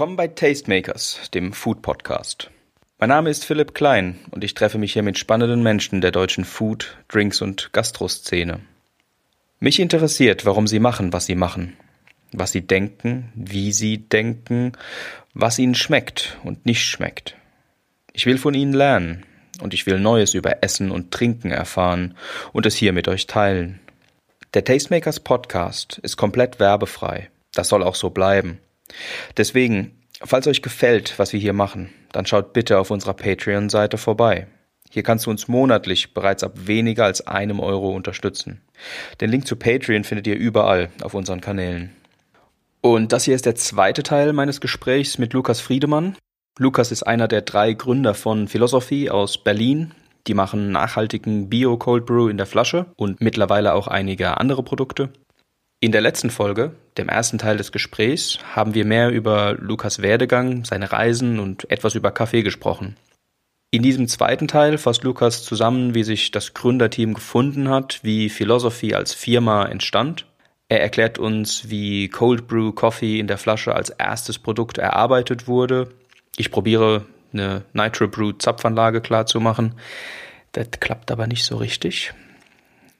Willkommen bei Tastemakers, dem Food Podcast. Mein Name ist Philipp Klein und ich treffe mich hier mit spannenden Menschen der deutschen Food, Drinks und Gastroszene. Mich interessiert, warum sie machen, was sie machen, was sie denken, wie sie denken, was ihnen schmeckt und nicht schmeckt. Ich will von ihnen lernen und ich will Neues über Essen und Trinken erfahren und es hier mit euch teilen. Der Tastemakers Podcast ist komplett werbefrei. Das soll auch so bleiben. Deswegen, falls euch gefällt, was wir hier machen, dann schaut bitte auf unserer Patreon-Seite vorbei. Hier kannst du uns monatlich bereits ab weniger als einem Euro unterstützen. Den Link zu Patreon findet ihr überall auf unseren Kanälen. Und das hier ist der zweite Teil meines Gesprächs mit Lukas Friedemann. Lukas ist einer der drei Gründer von Philosophy aus Berlin. Die machen nachhaltigen Bio Cold Brew in der Flasche und mittlerweile auch einige andere Produkte. In der letzten Folge, dem ersten Teil des Gesprächs, haben wir mehr über Lukas Werdegang, seine Reisen und etwas über Kaffee gesprochen. In diesem zweiten Teil fasst Lukas zusammen, wie sich das Gründerteam gefunden hat, wie Philosophy als Firma entstand. Er erklärt uns, wie Cold Brew Coffee in der Flasche als erstes Produkt erarbeitet wurde. Ich probiere eine Nitro Brew Zapfanlage klarzumachen. Das klappt aber nicht so richtig.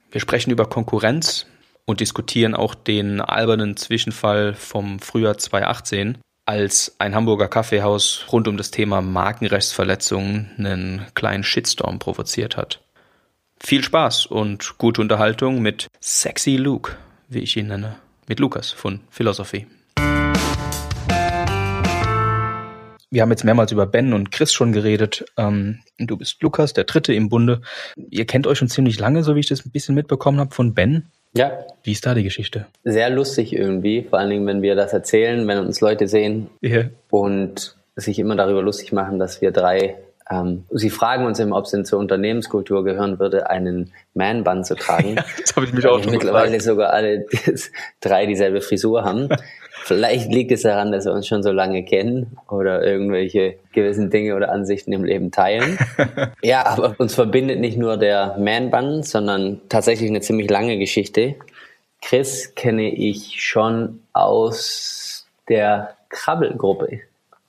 Wir sprechen über Konkurrenz, und diskutieren auch den albernen Zwischenfall vom Frühjahr 2018, als ein Hamburger Kaffeehaus rund um das Thema Markenrechtsverletzungen einen kleinen Shitstorm provoziert hat. Viel Spaß und gute Unterhaltung mit Sexy Luke, wie ich ihn nenne, mit Lukas von Philosophy. Wir haben jetzt mehrmals über Ben und Chris schon geredet. Ähm, du bist Lukas, der Dritte im Bunde. Ihr kennt euch schon ziemlich lange, so wie ich das ein bisschen mitbekommen habe von Ben. Ja. Wie ist da die Geschichte? Sehr lustig irgendwie, vor allen Dingen, wenn wir das erzählen, wenn uns Leute sehen yeah. und sich immer darüber lustig machen, dass wir drei, ähm, sie fragen uns immer, ob es denn zur Unternehmenskultur gehören würde, einen Man-Bun zu tragen. Ja, das habe ich mich auch schon Mittlerweile gefragt. sogar alle drei dieselbe Frisur haben. Vielleicht liegt es daran, dass wir uns schon so lange kennen oder irgendwelche gewissen Dinge oder Ansichten im Leben teilen. ja, aber uns verbindet nicht nur der Man-Bun, sondern tatsächlich eine ziemlich lange Geschichte. Chris kenne ich schon aus der Krabbelgruppe,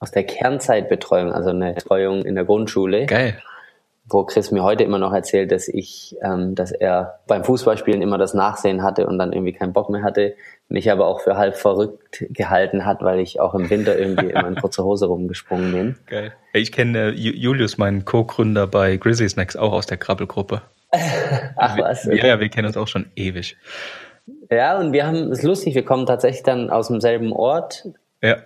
aus der Kernzeitbetreuung, also eine Betreuung in der Grundschule. Geil wo Chris mir heute immer noch erzählt, dass ich, ähm, dass er beim Fußballspielen immer das Nachsehen hatte und dann irgendwie keinen Bock mehr hatte, mich aber auch für halb verrückt gehalten hat, weil ich auch im Winter irgendwie immer in kurzer Hose rumgesprungen bin. Geil. Ich kenne äh, Julius, meinen Co-Gründer bei Grizzly Snacks, auch aus der Krabbelgruppe. Ach was? Okay. Ja, ja, wir kennen uns auch schon ewig. Ja, und wir haben, es ist lustig, wir kommen tatsächlich dann aus demselben Ort. Ja.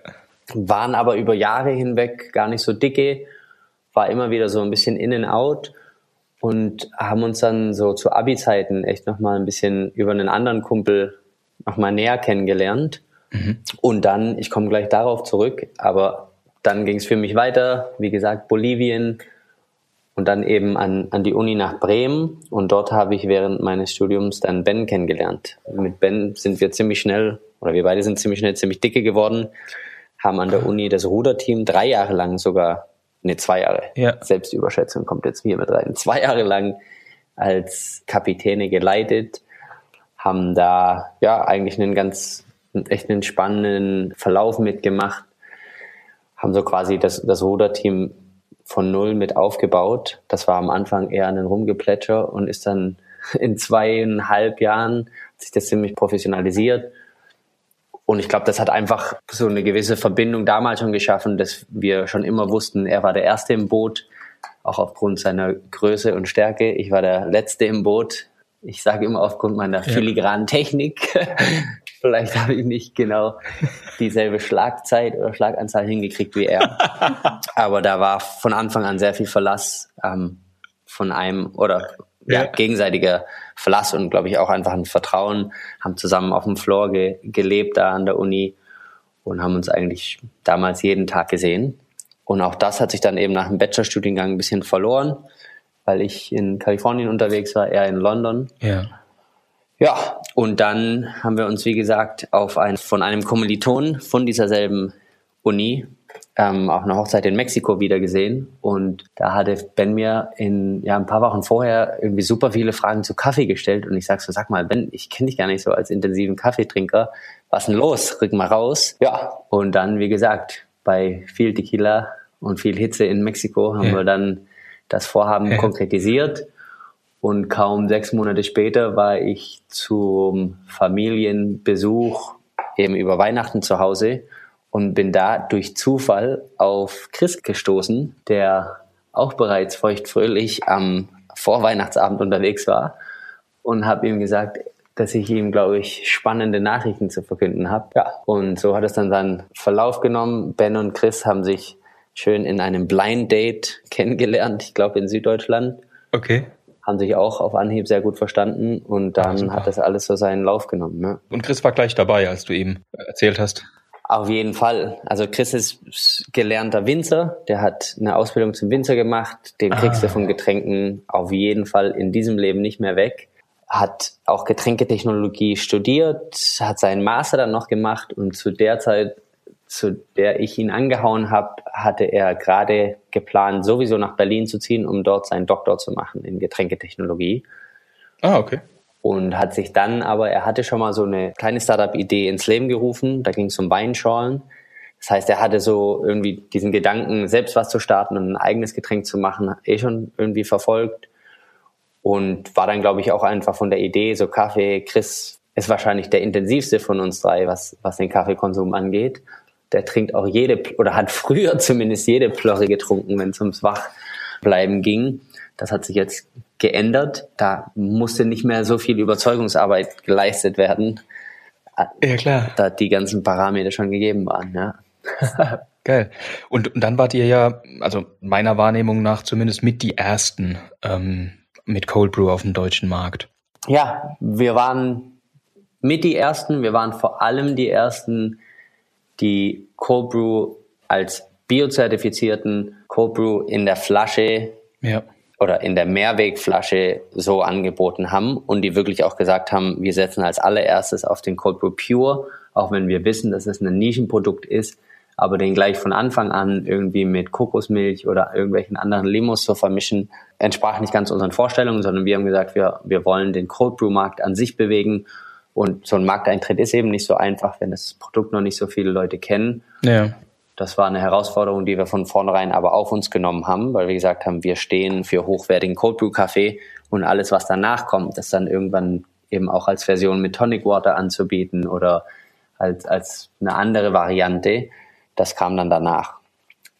Waren aber über Jahre hinweg gar nicht so dicke war immer wieder so ein bisschen in and out und haben uns dann so zu Abi-Zeiten echt nochmal ein bisschen über einen anderen Kumpel nochmal näher kennengelernt. Mhm. Und dann, ich komme gleich darauf zurück, aber dann ging es für mich weiter, wie gesagt, Bolivien und dann eben an, an die Uni nach Bremen. Und dort habe ich während meines Studiums dann Ben kennengelernt. Mit Ben sind wir ziemlich schnell, oder wir beide sind ziemlich schnell ziemlich dicke geworden, haben an der Uni das Ruderteam drei Jahre lang sogar ne, zwei Jahre. Ja. Selbstüberschätzung kommt jetzt hier mit rein. Zwei Jahre lang als Kapitäne geleitet, haben da ja eigentlich einen ganz, echt einen spannenden Verlauf mitgemacht, haben so quasi das, das Ruderteam von null mit aufgebaut. Das war am Anfang eher ein Rumgeplätscher und ist dann in zweieinhalb Jahren hat sich das ziemlich professionalisiert und ich glaube, das hat einfach so eine gewisse Verbindung damals schon geschaffen, dass wir schon immer wussten, er war der Erste im Boot, auch aufgrund seiner Größe und Stärke. Ich war der Letzte im Boot. Ich sage immer aufgrund meiner filigranen Technik. Vielleicht habe ich nicht genau dieselbe Schlagzeit oder Schlaganzahl hingekriegt wie er. Aber da war von Anfang an sehr viel Verlass ähm, von einem oder ja, gegenseitiger Verlass und glaube ich auch einfach ein Vertrauen, haben zusammen auf dem Floor ge gelebt da an der Uni und haben uns eigentlich damals jeden Tag gesehen. Und auch das hat sich dann eben nach dem Bachelorstudiengang ein bisschen verloren, weil ich in Kalifornien unterwegs war, er in London. Ja. Ja, und dann haben wir uns, wie gesagt, auf ein, von einem Kommiliton von dieser selben Uni ähm, auf einer Hochzeit in Mexiko wieder gesehen und da hatte Ben mir in ja ein paar Wochen vorher irgendwie super viele Fragen zu Kaffee gestellt und ich sag so, sag mal Ben, ich kenne dich gar nicht so als intensiven Kaffeetrinker, was denn los? Rück mal raus. Ja, und dann wie gesagt bei viel Tequila und viel Hitze in Mexiko haben ja. wir dann das Vorhaben ja. konkretisiert. Und kaum sechs Monate später war ich zum Familienbesuch eben über Weihnachten zu Hause und bin da durch Zufall auf Chris gestoßen, der auch bereits feuchtfröhlich am Vorweihnachtsabend unterwegs war und habe ihm gesagt, dass ich ihm, glaube ich, spannende Nachrichten zu verkünden habe. Ja. Und so hat es dann seinen Verlauf genommen. Ben und Chris haben sich schön in einem Blind Date kennengelernt, ich glaube in Süddeutschland. Okay. Haben sich auch auf Anhieb sehr gut verstanden und dann Ach, hat das alles so seinen Lauf genommen. Ne? Und Chris war gleich dabei, als du ihm erzählt hast. Auf jeden Fall. Also Chris ist gelernter Winzer, der hat eine Ausbildung zum Winzer gemacht, den kriegst ah. du von Getränken auf jeden Fall in diesem Leben nicht mehr weg. Hat auch Getränketechnologie studiert, hat seinen Master dann noch gemacht und zu der Zeit, zu der ich ihn angehauen habe, hatte er gerade geplant, sowieso nach Berlin zu ziehen, um dort seinen Doktor zu machen in Getränketechnologie. Ah, okay und hat sich dann aber, er hatte schon mal so eine kleine Startup-Idee ins Leben gerufen, da ging es um Weinschorlen. Das heißt, er hatte so irgendwie diesen Gedanken, selbst was zu starten und ein eigenes Getränk zu machen, eh schon irgendwie verfolgt und war dann, glaube ich, auch einfach von der Idee, so Kaffee, Chris ist wahrscheinlich der intensivste von uns drei, was, was den Kaffeekonsum angeht. Der trinkt auch jede, oder hat früher zumindest jede Plörre getrunken, wenn es ums Wachbleiben ging. Das hat sich jetzt geändert. Da musste nicht mehr so viel Überzeugungsarbeit geleistet werden. Ja, klar. Da die ganzen Parameter schon gegeben waren, ja. Geil. Und, und dann wart ihr ja, also meiner Wahrnehmung nach zumindest mit die ersten ähm, mit Cold Brew auf dem deutschen Markt. Ja, wir waren mit die ersten, wir waren vor allem die ersten, die Cold Brew als biozertifizierten Cold Brew in der Flasche ja oder in der Mehrwegflasche so angeboten haben und die wirklich auch gesagt haben, wir setzen als allererstes auf den Cold Brew Pure, auch wenn wir wissen, dass es ein Nischenprodukt ist, aber den gleich von Anfang an irgendwie mit Kokosmilch oder irgendwelchen anderen Limos zu vermischen, entsprach nicht ganz unseren Vorstellungen, sondern wir haben gesagt, wir, wir wollen den Cold Brew Markt an sich bewegen und so ein Markteintritt ist eben nicht so einfach, wenn das Produkt noch nicht so viele Leute kennen. Ja. Das war eine Herausforderung, die wir von vornherein aber auf uns genommen haben, weil wir gesagt haben, wir stehen für hochwertigen Cold Brew Kaffee und alles, was danach kommt, das dann irgendwann eben auch als Version mit Tonic Water anzubieten oder als, als eine andere Variante, das kam dann danach.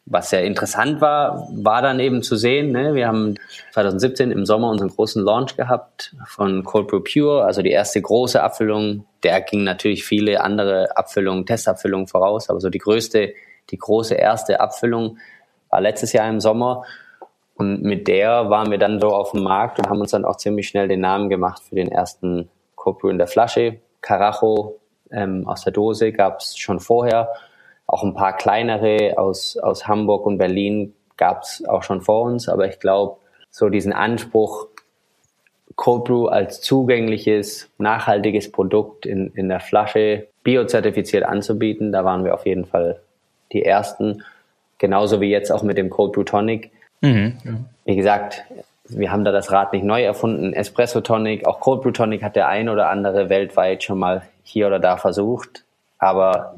Was sehr interessant war, war dann eben zu sehen, ne, wir haben 2017 im Sommer unseren großen Launch gehabt von Cold Brew Pure, also die erste große Abfüllung. Der ging natürlich viele andere Abfüllungen, Testabfüllungen voraus, aber so die größte die große erste Abfüllung war letztes Jahr im Sommer. Und mit der waren wir dann so auf dem Markt und haben uns dann auch ziemlich schnell den Namen gemacht für den ersten Cobrew in der Flasche. Carajo ähm, aus der Dose gab es schon vorher. Auch ein paar kleinere aus, aus Hamburg und Berlin gab es auch schon vor uns. Aber ich glaube, so diesen Anspruch, Cold Brew als zugängliches, nachhaltiges Produkt in, in der Flasche biozertifiziert anzubieten, da waren wir auf jeden Fall die ersten, genauso wie jetzt auch mit dem Cold Brew Tonic. Mhm, ja. Wie gesagt, wir haben da das Rad nicht neu erfunden. Espresso Tonic, auch Cold Brew Tonic hat der ein oder andere weltweit schon mal hier oder da versucht. Aber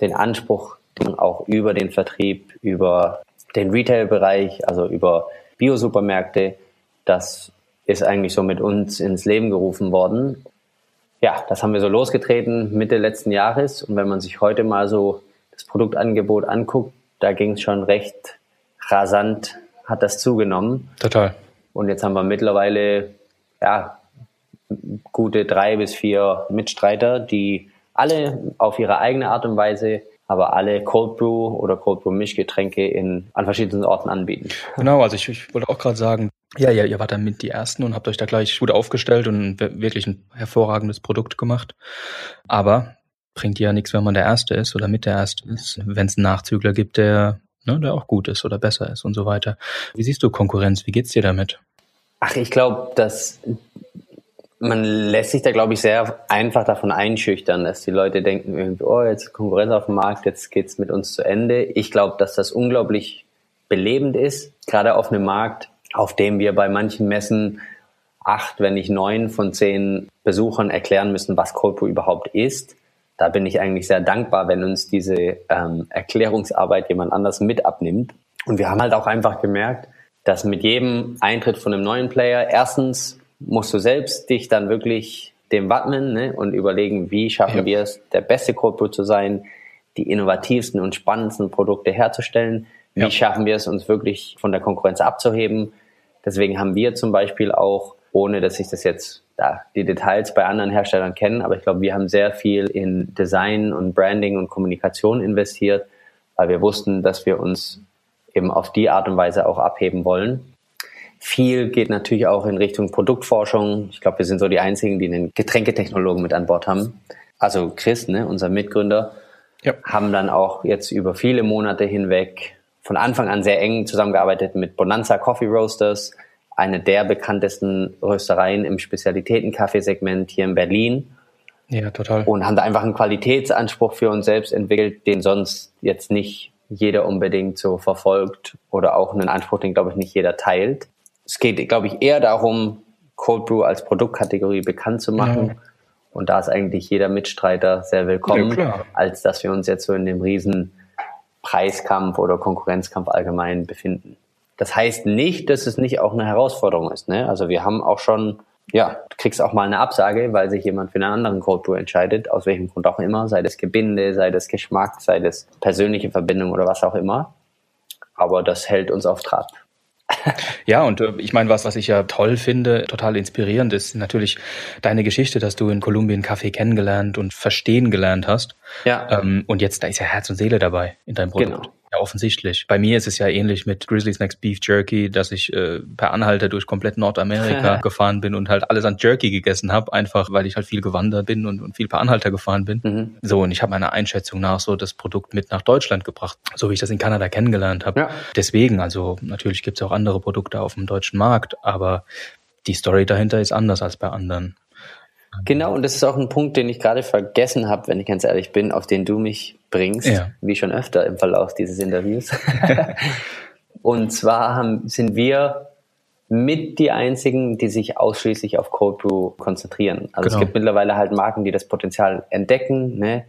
den Anspruch auch über den Vertrieb, über den Retail-Bereich, also über Biosupermärkte, das ist eigentlich so mit uns ins Leben gerufen worden. Ja, das haben wir so losgetreten Mitte letzten Jahres. Und wenn man sich heute mal so das Produktangebot anguckt, da ging es schon recht rasant, hat das zugenommen. Total. Und jetzt haben wir mittlerweile ja, gute drei bis vier Mitstreiter, die alle auf ihre eigene Art und Weise, aber alle Cold Brew oder Cold Brew Mischgetränke in, an verschiedenen Orten anbieten. Genau, also ich, ich wollte auch gerade sagen, ja, ja, ihr wart dann mit die Ersten und habt euch da gleich gut aufgestellt und wirklich ein hervorragendes Produkt gemacht. Aber bringt ja nichts, wenn man der Erste ist oder mit der Erste ist, wenn es einen Nachzügler gibt, der, ne, der auch gut ist oder besser ist und so weiter. Wie siehst du Konkurrenz? Wie geht's dir damit? Ach, ich glaube, dass man lässt sich da, glaube ich, sehr einfach davon einschüchtern, dass die Leute denken irgendwie, oh, jetzt Konkurrenz auf dem Markt, jetzt geht's mit uns zu Ende. Ich glaube, dass das unglaublich belebend ist, gerade auf einem Markt, auf dem wir bei manchen Messen acht, wenn nicht neun von zehn Besuchern erklären müssen, was Brew überhaupt ist da bin ich eigentlich sehr dankbar, wenn uns diese ähm, Erklärungsarbeit jemand anders mit abnimmt. Und wir haben halt auch einfach gemerkt, dass mit jedem Eintritt von einem neuen Player erstens musst du selbst dich dann wirklich dem wappnen ne, und überlegen, wie schaffen ja. wir es, der beste Corporate zu sein, die innovativsten und spannendsten Produkte herzustellen. Wie ja. schaffen wir es, uns wirklich von der Konkurrenz abzuheben? Deswegen haben wir zum Beispiel auch, ohne dass ich das jetzt da die Details bei anderen Herstellern kenne, aber ich glaube, wir haben sehr viel in Design und Branding und Kommunikation investiert, weil wir wussten, dass wir uns eben auf die Art und Weise auch abheben wollen. Viel geht natürlich auch in Richtung Produktforschung. Ich glaube, wir sind so die einzigen, die einen Getränketechnologen mit an Bord haben. Also Chris, ne, unser Mitgründer, ja. haben dann auch jetzt über viele Monate hinweg von Anfang an sehr eng zusammengearbeitet mit Bonanza Coffee Roasters, eine der bekanntesten Röstereien im Spezialitäten-Kaffeesegment hier in Berlin. Ja, total. Und haben da einfach einen Qualitätsanspruch für uns selbst entwickelt, den sonst jetzt nicht jeder unbedingt so verfolgt oder auch einen Anspruch, den, glaube ich, nicht jeder teilt. Es geht, glaube ich, eher darum, Cold Brew als Produktkategorie bekannt zu machen. Ja. Und da ist eigentlich jeder Mitstreiter sehr willkommen, ja, als dass wir uns jetzt so in dem riesen Preiskampf oder Konkurrenzkampf allgemein befinden. Das heißt nicht, dass es nicht auch eine Herausforderung ist. Ne? Also wir haben auch schon, ja, du kriegst auch mal eine Absage, weil sich jemand für einen anderen Cold Brew entscheidet, aus welchem Grund auch immer, sei das Gebinde, sei das Geschmack, sei das persönliche Verbindung oder was auch immer. Aber das hält uns auf Trab. Ja, und äh, ich meine, was, was ich ja toll finde, total inspirierend ist natürlich deine Geschichte, dass du in Kolumbien Kaffee kennengelernt und verstehen gelernt hast. Ja. Ähm, und jetzt, da ist ja Herz und Seele dabei in deinem Produkt. Genau. Ja, offensichtlich. Bei mir ist es ja ähnlich mit Grizzly's Next Beef Jerky, dass ich äh, per Anhalter durch komplett Nordamerika gefahren bin und halt alles an Jerky gegessen habe, einfach weil ich halt viel gewandert bin und, und viel per Anhalter gefahren bin. Mhm. So, und ich habe meiner Einschätzung nach so das Produkt mit nach Deutschland gebracht, so wie ich das in Kanada kennengelernt habe. Ja. Deswegen, also natürlich gibt's auch andere Produkte auf dem deutschen Markt, aber die Story dahinter ist anders als bei anderen. Genau, und das ist auch ein Punkt, den ich gerade vergessen habe, wenn ich ganz ehrlich bin, auf den du mich bringst, ja. wie schon öfter im Verlauf dieses Interviews. und zwar haben, sind wir mit die einzigen, die sich ausschließlich auf Cold Brew konzentrieren. Also genau. es gibt mittlerweile halt Marken, die das Potenzial entdecken. Ne?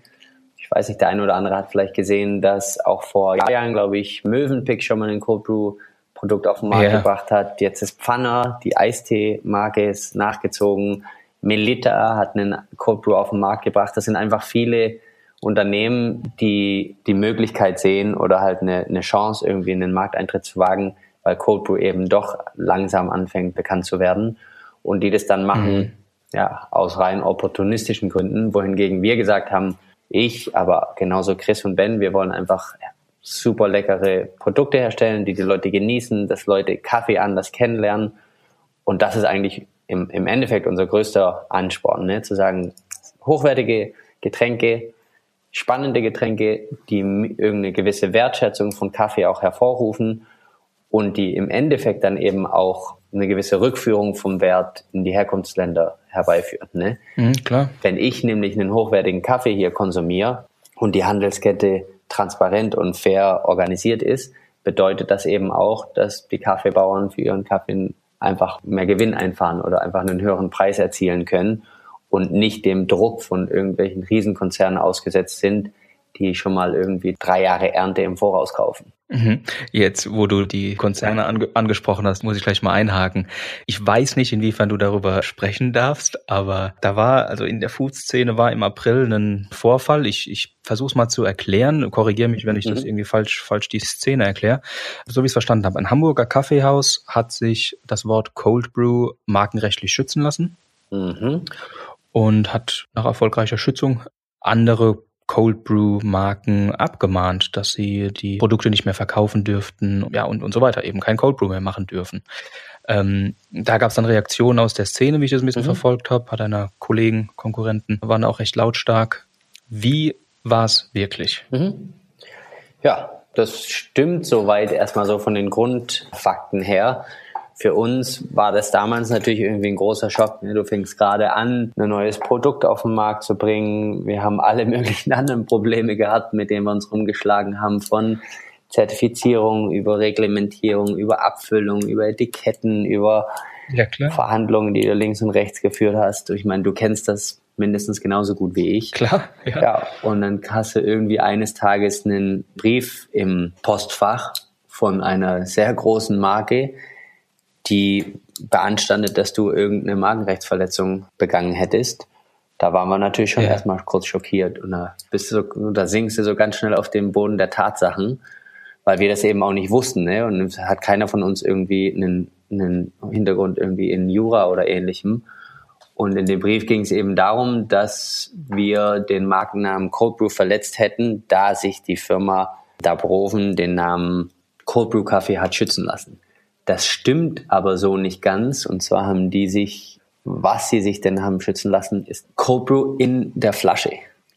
Ich weiß nicht, der eine oder andere hat vielleicht gesehen, dass auch vor Jahren, glaube ich, Mövenpick schon mal ein Cold Brew Produkt auf den Markt ja. gebracht hat. Jetzt ist Pfanner, die Eistee-Marke ist nachgezogen. Melita hat einen Cold Brew auf den Markt gebracht. Das sind einfach viele Unternehmen, die die Möglichkeit sehen oder halt eine, eine Chance, irgendwie in den Markteintritt zu wagen, weil Cold Brew eben doch langsam anfängt, bekannt zu werden. Und die das dann machen, mhm. ja, aus rein opportunistischen Gründen, wohingegen wir gesagt haben, ich, aber genauso Chris und Ben, wir wollen einfach super leckere Produkte herstellen, die die Leute genießen, dass Leute Kaffee anders kennenlernen. Und das ist eigentlich im, im Endeffekt unser größter Ansporn, ne? zu sagen, hochwertige Getränke, spannende Getränke, die irgendeine gewisse Wertschätzung von Kaffee auch hervorrufen und die im Endeffekt dann eben auch eine gewisse Rückführung vom Wert in die Herkunftsländer herbeiführt. Ne? Mhm, klar. Wenn ich nämlich einen hochwertigen Kaffee hier konsumiere und die Handelskette transparent und fair organisiert ist, bedeutet das eben auch, dass die Kaffeebauern für ihren Kaffee einfach mehr Gewinn einfahren oder einfach einen höheren Preis erzielen können und nicht dem Druck von irgendwelchen Riesenkonzernen ausgesetzt sind, die schon mal irgendwie drei Jahre Ernte im Voraus kaufen. Mhm. Jetzt, wo du die Konzerne ange angesprochen hast, muss ich gleich mal einhaken. Ich weiß nicht, inwiefern du darüber sprechen darfst, aber da war, also in der Food-Szene war im April ein Vorfall. Ich, ich versuche es mal zu erklären. Korrigiere mich, wenn ich mhm. das irgendwie falsch, falsch die Szene erkläre. So wie ich es verstanden habe. Ein Hamburger Kaffeehaus hat sich das Wort Cold Brew markenrechtlich schützen lassen. Mhm. Und hat nach erfolgreicher Schützung andere Cold Brew Marken abgemahnt, dass sie die Produkte nicht mehr verkaufen dürften, ja und, und so weiter, eben kein Cold Brew mehr machen dürfen. Ähm, da gab es dann Reaktionen aus der Szene, wie ich das ein bisschen mhm. verfolgt habe, hat einer Kollegen, Konkurrenten, waren auch recht lautstark. Wie war es wirklich? Mhm. Ja, das stimmt soweit erstmal so von den Grundfakten her für uns war das damals natürlich irgendwie ein großer Schock. Ne? Du fängst gerade an, ein neues Produkt auf den Markt zu bringen. Wir haben alle möglichen anderen Probleme gehabt, mit denen wir uns rumgeschlagen haben, von Zertifizierung über Reglementierung, über Abfüllung, über Etiketten, über ja, Verhandlungen, die du links und rechts geführt hast. Ich meine, du kennst das mindestens genauso gut wie ich. Klar, ja. ja. Und dann hast du irgendwie eines Tages einen Brief im Postfach von einer sehr großen Marke, die beanstandet, dass du irgendeine Markenrechtsverletzung begangen hättest. Da waren wir natürlich schon ja. erstmal kurz schockiert und da bist du so, da sinkst du so ganz schnell auf den Boden der Tatsachen, weil wir das eben auch nicht wussten, ne? Und es hat keiner von uns irgendwie einen, einen Hintergrund irgendwie in Jura oder ähnlichem. Und in dem Brief ging es eben darum, dass wir den Markennamen Cold Brew verletzt hätten, da sich die Firma Dabroven den Namen Cold Brew Kaffee hat schützen lassen. Das stimmt aber so nicht ganz. Und zwar haben die sich, was sie sich denn haben schützen lassen, ist Cold Brew in der Flasche.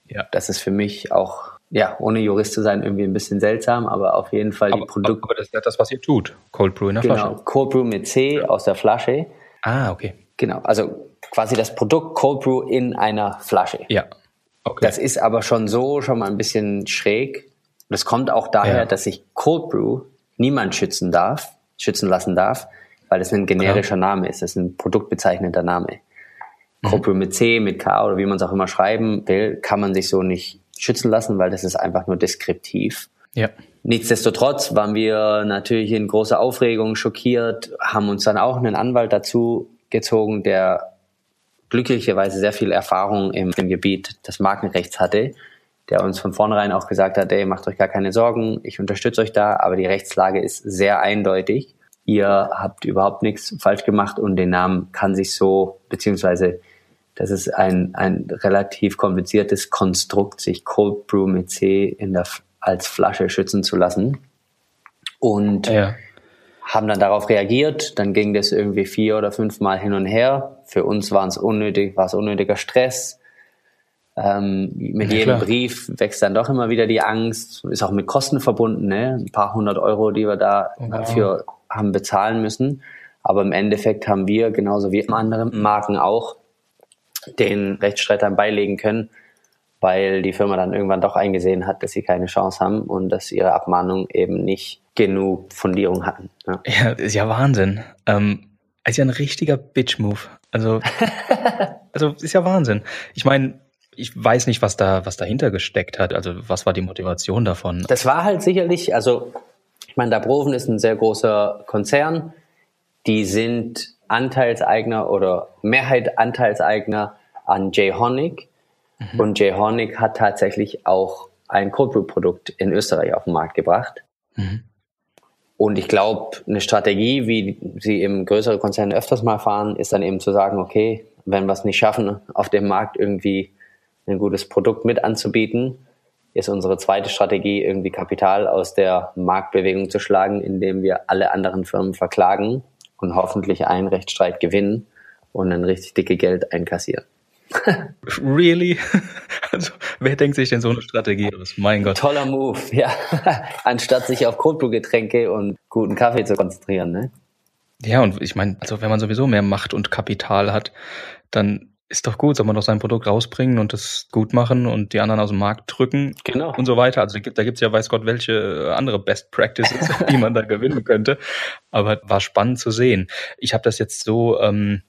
Ja. Das ist für mich auch, ja, ohne Jurist zu sein, irgendwie ein bisschen seltsam, aber auf jeden Fall aber, die Produkte. Aber das ist das, was ihr tut. Cold Brew in der genau, Flasche. Genau, Cold Brew mit C aus der Flasche. Ah, okay. Genau, also quasi das Produkt Cold Brew in einer Flasche. Ja. Okay. Das ist aber schon so, schon mal ein bisschen schräg. Das kommt auch daher, ja. dass sich Cold Brew niemand schützen darf, schützen lassen darf, weil es ein generischer ja. Name ist. Das ist ein produktbezeichnender Name. Mhm. Cold Brew mit C, mit K oder wie man es auch immer schreiben will, kann man sich so nicht schützen lassen, weil das ist einfach nur deskriptiv. Ja. Nichtsdestotrotz waren wir natürlich in großer Aufregung schockiert, haben uns dann auch einen Anwalt dazu gezogen, der glücklicherweise sehr viel Erfahrung im, im Gebiet des Markenrechts hatte, der uns von vornherein auch gesagt hat, ey, macht euch gar keine Sorgen, ich unterstütze euch da, aber die Rechtslage ist sehr eindeutig. Ihr habt überhaupt nichts falsch gemacht und den Namen kann sich so, beziehungsweise das ist ein, ein relativ kompliziertes Konstrukt, sich Cold Brew mit C in der, als Flasche schützen zu lassen. Und ja haben dann darauf reagiert. Dann ging das irgendwie vier oder fünf Mal hin und her. Für uns war es unnötig, war es unnötiger Stress. Ähm, mit ja, jedem klar. Brief wächst dann doch immer wieder die Angst. Ist auch mit Kosten verbunden, ne? Ein paar hundert Euro, die wir da oh, dafür haben bezahlen müssen. Aber im Endeffekt haben wir, genauso wie andere Marken auch, den Rechtsstreit dann beilegen können, weil die Firma dann irgendwann doch eingesehen hat, dass sie keine Chance haben und dass ihre Abmahnung eben nicht genug Fundierung hatten. Ja, ja ist ja Wahnsinn. Ähm, ist ja ein richtiger Bitch-Move. Also, also ist ja Wahnsinn. Ich meine, ich weiß nicht, was da, was dahinter gesteckt hat. Also, was war die Motivation davon? Das war halt sicherlich, also, ich meine, Dabroven ist ein sehr großer Konzern. Die sind Anteilseigner oder Mehrheit Anteilseigner an Jay Honig. Mhm. Und Jay Honig hat tatsächlich auch ein Cold Brew Produkt in Österreich auf den Markt gebracht. Mhm. Und ich glaube, eine Strategie, wie sie im größeren Konzern öfters mal fahren, ist dann eben zu sagen, okay, wenn wir es nicht schaffen, auf dem Markt irgendwie ein gutes Produkt mit anzubieten, ist unsere zweite Strategie, irgendwie Kapital aus der Marktbewegung zu schlagen, indem wir alle anderen Firmen verklagen und hoffentlich einen Rechtsstreit gewinnen und dann richtig dicke Geld einkassieren. really? Also, wer denkt sich denn so eine Strategie aus? Mein Gott. Toller Move, ja. Anstatt sich auf Cold Brew Getränke und guten Kaffee zu konzentrieren, ne? Ja, und ich meine, also wenn man sowieso mehr Macht und Kapital hat, dann ist doch gut, soll man doch sein Produkt rausbringen und das gut machen und die anderen aus dem Markt drücken genau. und so weiter. Also da gibt's ja weiß Gott welche andere Best Practices, die man da gewinnen könnte. Aber war spannend zu sehen. Ich habe das jetzt so ähm,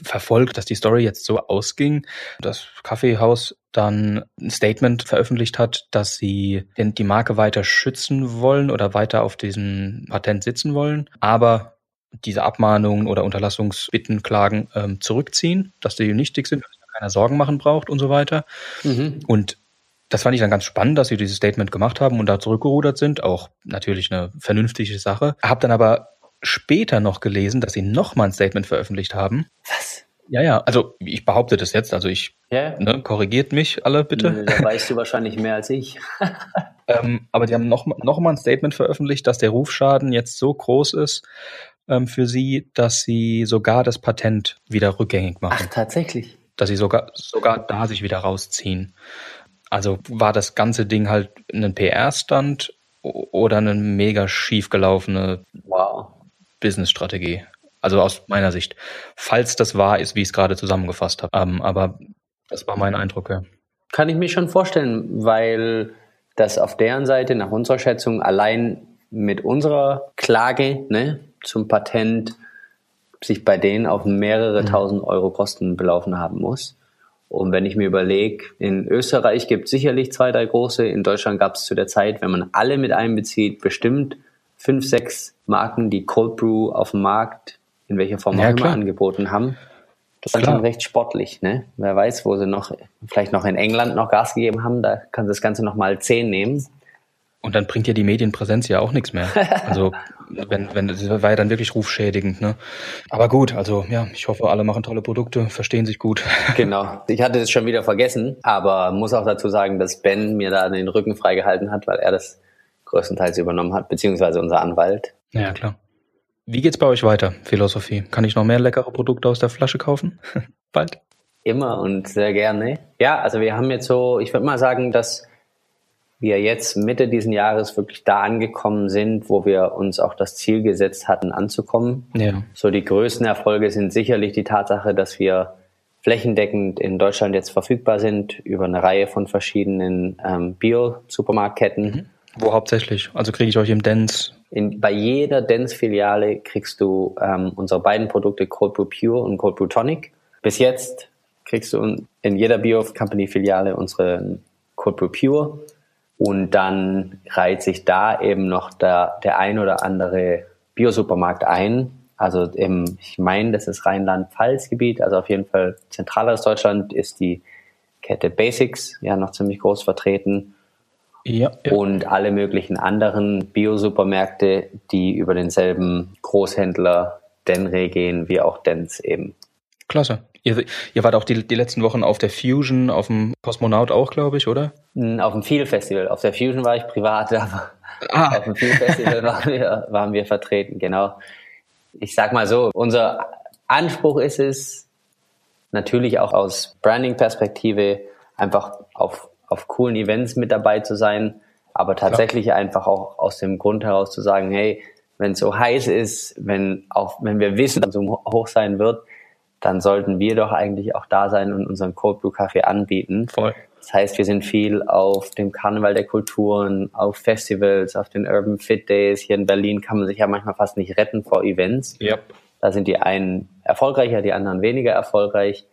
verfolgt, dass die Story jetzt so ausging, dass Kaffeehaus dann ein Statement veröffentlicht hat, dass sie die Marke weiter schützen wollen oder weiter auf diesem Patent sitzen wollen, aber diese Abmahnungen oder Unterlassungsbitten, Klagen ähm, zurückziehen, dass die nichtig sind, dass sich keiner Sorgen machen braucht und so weiter. Mhm. Und das fand ich dann ganz spannend, dass sie dieses Statement gemacht haben und da zurückgerudert sind. Auch natürlich eine vernünftige Sache. Hab dann aber später noch gelesen, dass sie nochmal ein Statement veröffentlicht haben. Was? Ja, ja, also ich behaupte das jetzt, also ich, ja. ne, korrigiert mich alle bitte. Da weißt du wahrscheinlich mehr als ich. ähm, aber die haben noch, noch mal ein Statement veröffentlicht, dass der Rufschaden jetzt so groß ist ähm, für sie, dass sie sogar das Patent wieder rückgängig machen. Ach, tatsächlich? Dass sie sogar, sogar da sich wieder rausziehen. Also war das ganze Ding halt ein PR-Stand oder eine mega schiefgelaufene wow. Business-Strategie. Also aus meiner Sicht. Falls das wahr ist, wie ich es gerade zusammengefasst habe. Ähm, aber das war mein Eindruck, ja. Kann ich mir schon vorstellen, weil das auf deren Seite nach unserer Schätzung allein mit unserer Klage ne, zum Patent sich bei denen auf mehrere mhm. tausend Euro Kosten belaufen haben muss. Und wenn ich mir überlege, in Österreich gibt es sicherlich zwei, drei große. In Deutschland gab es zu der Zeit, wenn man alle mit einbezieht, bestimmt fünf, sechs Marken, die Cold Brew auf dem Markt in welcher Form ja, auch immer angeboten haben. Das ist schon recht sportlich, ne? Wer weiß, wo sie noch, vielleicht noch in England noch Gas gegeben haben, da kann das Ganze noch mal zehn nehmen. Und dann bringt ja die Medienpräsenz ja auch nichts mehr. Also wenn, wenn das war ja dann wirklich rufschädigend, ne? Aber gut, also ja, ich hoffe, alle machen tolle Produkte, verstehen sich gut. Genau. Ich hatte es schon wieder vergessen, aber muss auch dazu sagen, dass Ben mir da den Rücken freigehalten hat, weil er das größtenteils übernommen hat, beziehungsweise unser Anwalt. Ja, klar. Wie geht's bei euch weiter, Philosophie? Kann ich noch mehr leckere Produkte aus der Flasche kaufen? Bald? Immer und sehr gerne. Ja, also wir haben jetzt so, ich würde mal sagen, dass wir jetzt Mitte diesen Jahres wirklich da angekommen sind, wo wir uns auch das Ziel gesetzt hatten, anzukommen. Ja. So die größten Erfolge sind sicherlich die Tatsache, dass wir flächendeckend in Deutschland jetzt verfügbar sind über eine Reihe von verschiedenen ähm, Bio-Supermarktketten. Mhm. Wo hauptsächlich? Also kriege ich euch im Dance? In, bei jeder Dance-Filiale kriegst du ähm, unsere beiden Produkte Cold Brew Pure und Cold Brew Tonic. Bis jetzt kriegst du in jeder Bio-Company-Filiale unsere Cold Brew Pure und dann reiht sich da eben noch der, der ein oder andere Biosupermarkt ein. Also im, ich meine, das ist Rheinland-Pfalz-Gebiet, also auf jeden Fall zentraleres Deutschland ist die Kette Basics ja noch ziemlich groß vertreten. Ja, ja. Und alle möglichen anderen Biosupermärkte, die über denselben Großhändler Denre gehen, wie auch Dens eben. Klasse. Ihr, ihr wart auch die, die letzten Wochen auf der Fusion, auf dem Kosmonaut auch, glaube ich, oder? Hm, auf dem Feel Festival. Auf der Fusion war ich privat, aber ah. auf dem Feel Festival waren wir, waren wir vertreten, genau. Ich sag mal so, unser Anspruch ist es, natürlich auch aus Branding-Perspektive einfach auf, auf coolen Events mit dabei zu sein, aber tatsächlich Klar. einfach auch aus dem Grund heraus zu sagen, hey, wenn es so heiß ist, wenn auch wenn wir wissen, dass es so hoch sein wird, dann sollten wir doch eigentlich auch da sein und unseren Cold Brew Kaffee anbieten. Voll. Das heißt, wir sind viel auf dem Karneval der Kulturen, auf Festivals, auf den Urban Fit Days. Hier in Berlin kann man sich ja manchmal fast nicht retten vor Events. Yep. Da sind die einen erfolgreicher, die anderen weniger erfolgreich.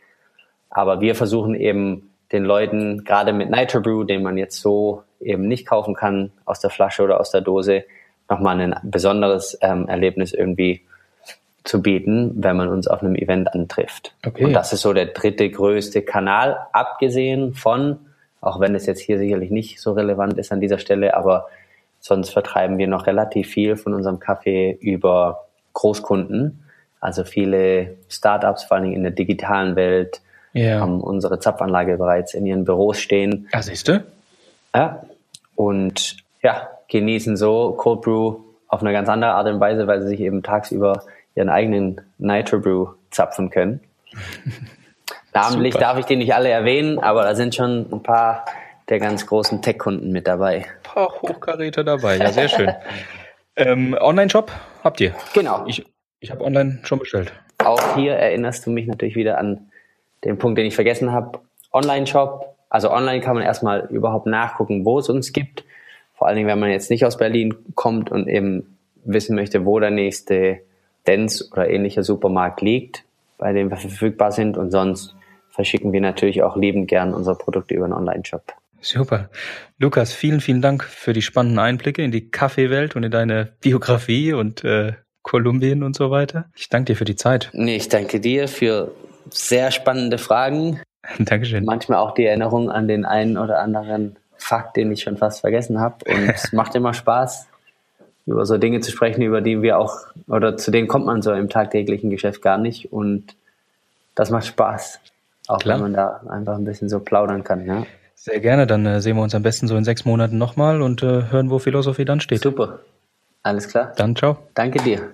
Aber wir versuchen eben den Leuten, gerade mit Nitro Brew, den man jetzt so eben nicht kaufen kann aus der Flasche oder aus der Dose, nochmal ein besonderes ähm, Erlebnis irgendwie zu bieten, wenn man uns auf einem Event antrifft. Okay. Und das ist so der dritte größte Kanal, abgesehen von, auch wenn es jetzt hier sicherlich nicht so relevant ist an dieser Stelle, aber sonst vertreiben wir noch relativ viel von unserem Kaffee über Großkunden. Also viele Startups, vor allem in der digitalen Welt, yeah. haben unsere Zapfanlage bereits in ihren Büros stehen. Ah, siehst du? Ja. Und ja, genießen so Cold Brew auf eine ganz andere Art und Weise, weil sie sich eben tagsüber ihren eigenen Nitro Brew zapfen können. Namentlich Super. darf ich die nicht alle erwähnen, aber da sind schon ein paar der ganz großen Tech-Kunden mit dabei. Ein paar Hochkaräter dabei, ja, sehr schön. ähm, Online-Shop habt ihr? Genau. Ich, ich habe online schon bestellt. Auch hier erinnerst du mich natürlich wieder an den Punkt, den ich vergessen habe. Online-Shop, also online kann man erstmal überhaupt nachgucken, wo es uns gibt. Vor allen Dingen, wenn man jetzt nicht aus Berlin kommt und eben wissen möchte, wo der nächste Dents oder ähnlicher Supermarkt liegt, bei dem wir verfügbar sind und sonst verschicken wir natürlich auch liebend gern unsere Produkte über einen Online-Shop. Super. Lukas, vielen, vielen Dank für die spannenden Einblicke in die Kaffeewelt und in deine Biografie und äh, Kolumbien und so weiter. Ich danke dir für die Zeit. Nee, ich danke dir für sehr spannende Fragen. Dankeschön. Manchmal auch die Erinnerung an den einen oder anderen Fakt, den ich schon fast vergessen habe. Und es macht immer Spaß, über so Dinge zu sprechen, über die wir auch, oder zu denen kommt man so im tagtäglichen Geschäft gar nicht. Und das macht Spaß. Auch Klar. wenn man da einfach ein bisschen so plaudern kann. Ja. Sehr gerne, dann äh, sehen wir uns am besten so in sechs Monaten nochmal und äh, hören, wo Philosophie dann steht. Super. Alles klar. Dann ciao. Danke dir.